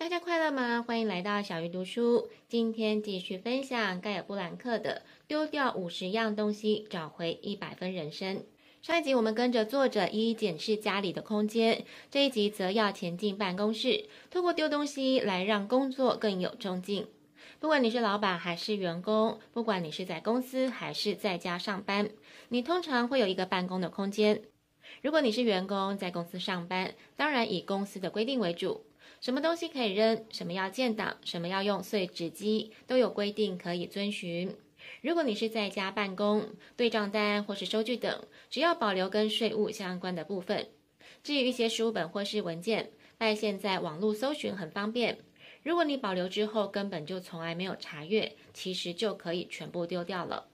大家快乐吗？欢迎来到小鱼读书。今天继续分享盖尔布兰克的《丢掉五十样东西，找回一百分人生》。上一集我们跟着作者一一检视家里的空间，这一集则要前进办公室，透过丢东西来让工作更有冲劲。不管你是老板还是员工，不管你是在公司还是在家上班，你通常会有一个办公的空间。如果你是员工，在公司上班，当然以公司的规定为主。什么东西可以扔，什么要建档，什么要用碎纸机，都有规定可以遵循。如果你是在家办公，对账单或是收据等，只要保留跟税务相关的部分。至于一些书本或是文件，拜现在网络搜寻很方便。如果你保留之后根本就从来没有查阅，其实就可以全部丢掉了。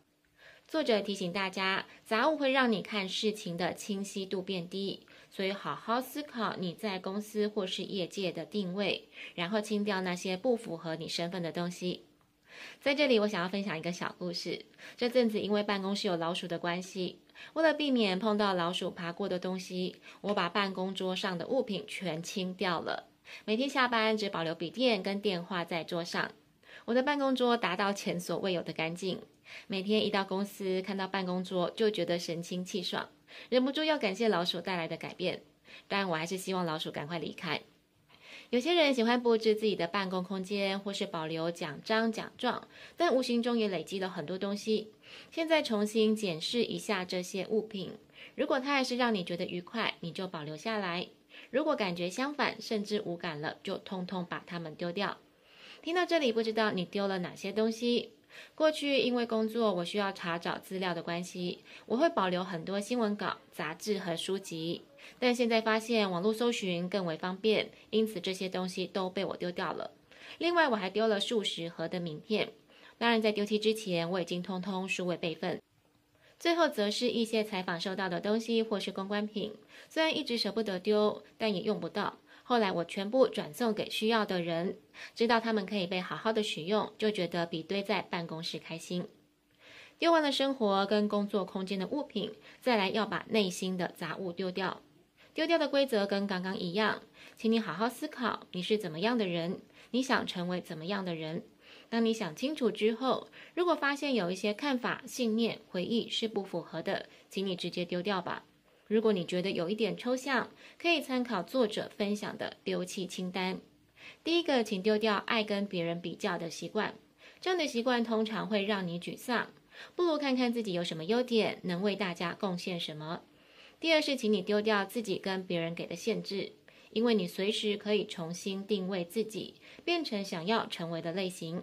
作者提醒大家，杂物会让你看事情的清晰度变低，所以好好思考你在公司或是业界的定位，然后清掉那些不符合你身份的东西。在这里，我想要分享一个小故事。这阵子因为办公室有老鼠的关系，为了避免碰到老鼠爬过的东西，我把办公桌上的物品全清掉了。每天下班只保留笔电跟电话在桌上。我的办公桌达到前所未有的干净。每天一到公司，看到办公桌就觉得神清气爽，忍不住要感谢老鼠带来的改变。但我还是希望老鼠赶快离开。有些人喜欢布置自己的办公空间，或是保留奖章奖状，但无形中也累积了很多东西。现在重新检视一下这些物品，如果它还是让你觉得愉快，你就保留下来；如果感觉相反，甚至无感了，就通通把它们丢掉。听到这里，不知道你丢了哪些东西？过去因为工作，我需要查找资料的关系，我会保留很多新闻稿、杂志和书籍。但现在发现网络搜寻更为方便，因此这些东西都被我丢掉了。另外，我还丢了数十盒的名片。当然，在丢弃之前，我已经通通数位备份。最后，则是一些采访收到的东西或是公关品，虽然一直舍不得丢，但也用不到。后来我全部转送给需要的人，知道他们可以被好好的使用，就觉得比堆在办公室开心。丢完了生活跟工作空间的物品，再来要把内心的杂物丢掉。丢掉的规则跟刚刚一样，请你好好思考，你是怎么样的人，你想成为怎么样的人。当你想清楚之后，如果发现有一些看法、信念、回忆是不符合的，请你直接丢掉吧。如果你觉得有一点抽象，可以参考作者分享的丢弃清单。第一个，请丢掉爱跟别人比较的习惯，这样的习惯通常会让你沮丧。不如看看自己有什么优点，能为大家贡献什么。第二是，请你丢掉自己跟别人给的限制，因为你随时可以重新定位自己，变成想要成为的类型。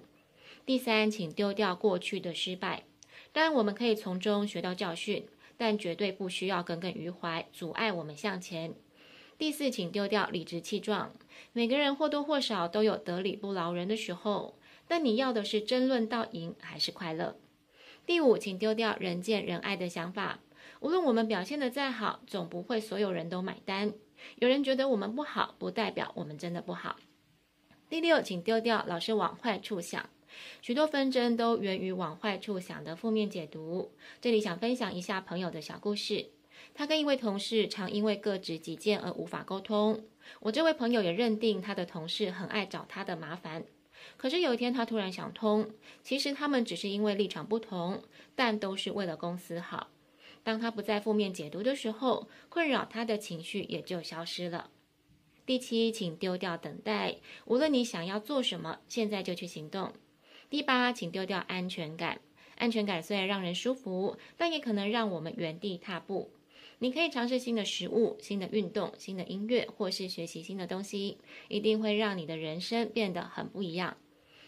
第三，请丢掉过去的失败，当然我们可以从中学到教训。但绝对不需要耿耿于怀，阻碍我们向前。第四，请丢掉理直气壮。每个人或多或少都有得理不饶人的时候，但你要的是争论到赢，还是快乐？第五，请丢掉人见人爱的想法。无论我们表现得再好，总不会所有人都买单。有人觉得我们不好，不代表我们真的不好。第六，请丢掉老是往坏处想。许多纷争都源于往坏处想的负面解读。这里想分享一下朋友的小故事。他跟一位同事常因为各执己见而无法沟通。我这位朋友也认定他的同事很爱找他的麻烦。可是有一天他突然想通，其实他们只是因为立场不同，但都是为了公司好。当他不再负面解读的时候，困扰他的情绪也就消失了。第七，请丢掉等待。无论你想要做什么，现在就去行动。第八，请丢掉安全感。安全感虽然让人舒服，但也可能让我们原地踏步。你可以尝试新的食物、新的运动、新的音乐，或是学习新的东西，一定会让你的人生变得很不一样。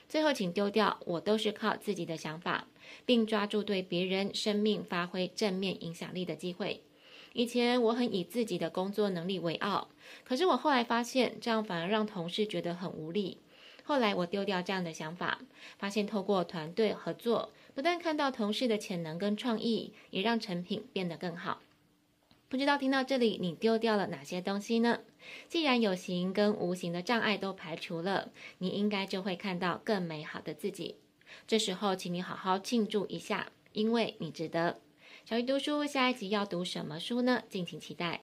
最后，请丢掉“我都是靠自己的想法”，并抓住对别人生命发挥正面影响力的机会。以前我很以自己的工作能力为傲，可是我后来发现，这样反而让同事觉得很无力。后来我丢掉这样的想法，发现透过团队合作，不但看到同事的潜能跟创意，也让成品变得更好。不知道听到这里，你丢掉了哪些东西呢？既然有形跟无形的障碍都排除了，你应该就会看到更美好的自己。这时候，请你好好庆祝一下，因为你值得。小鱼读书下一集要读什么书呢？敬请期待。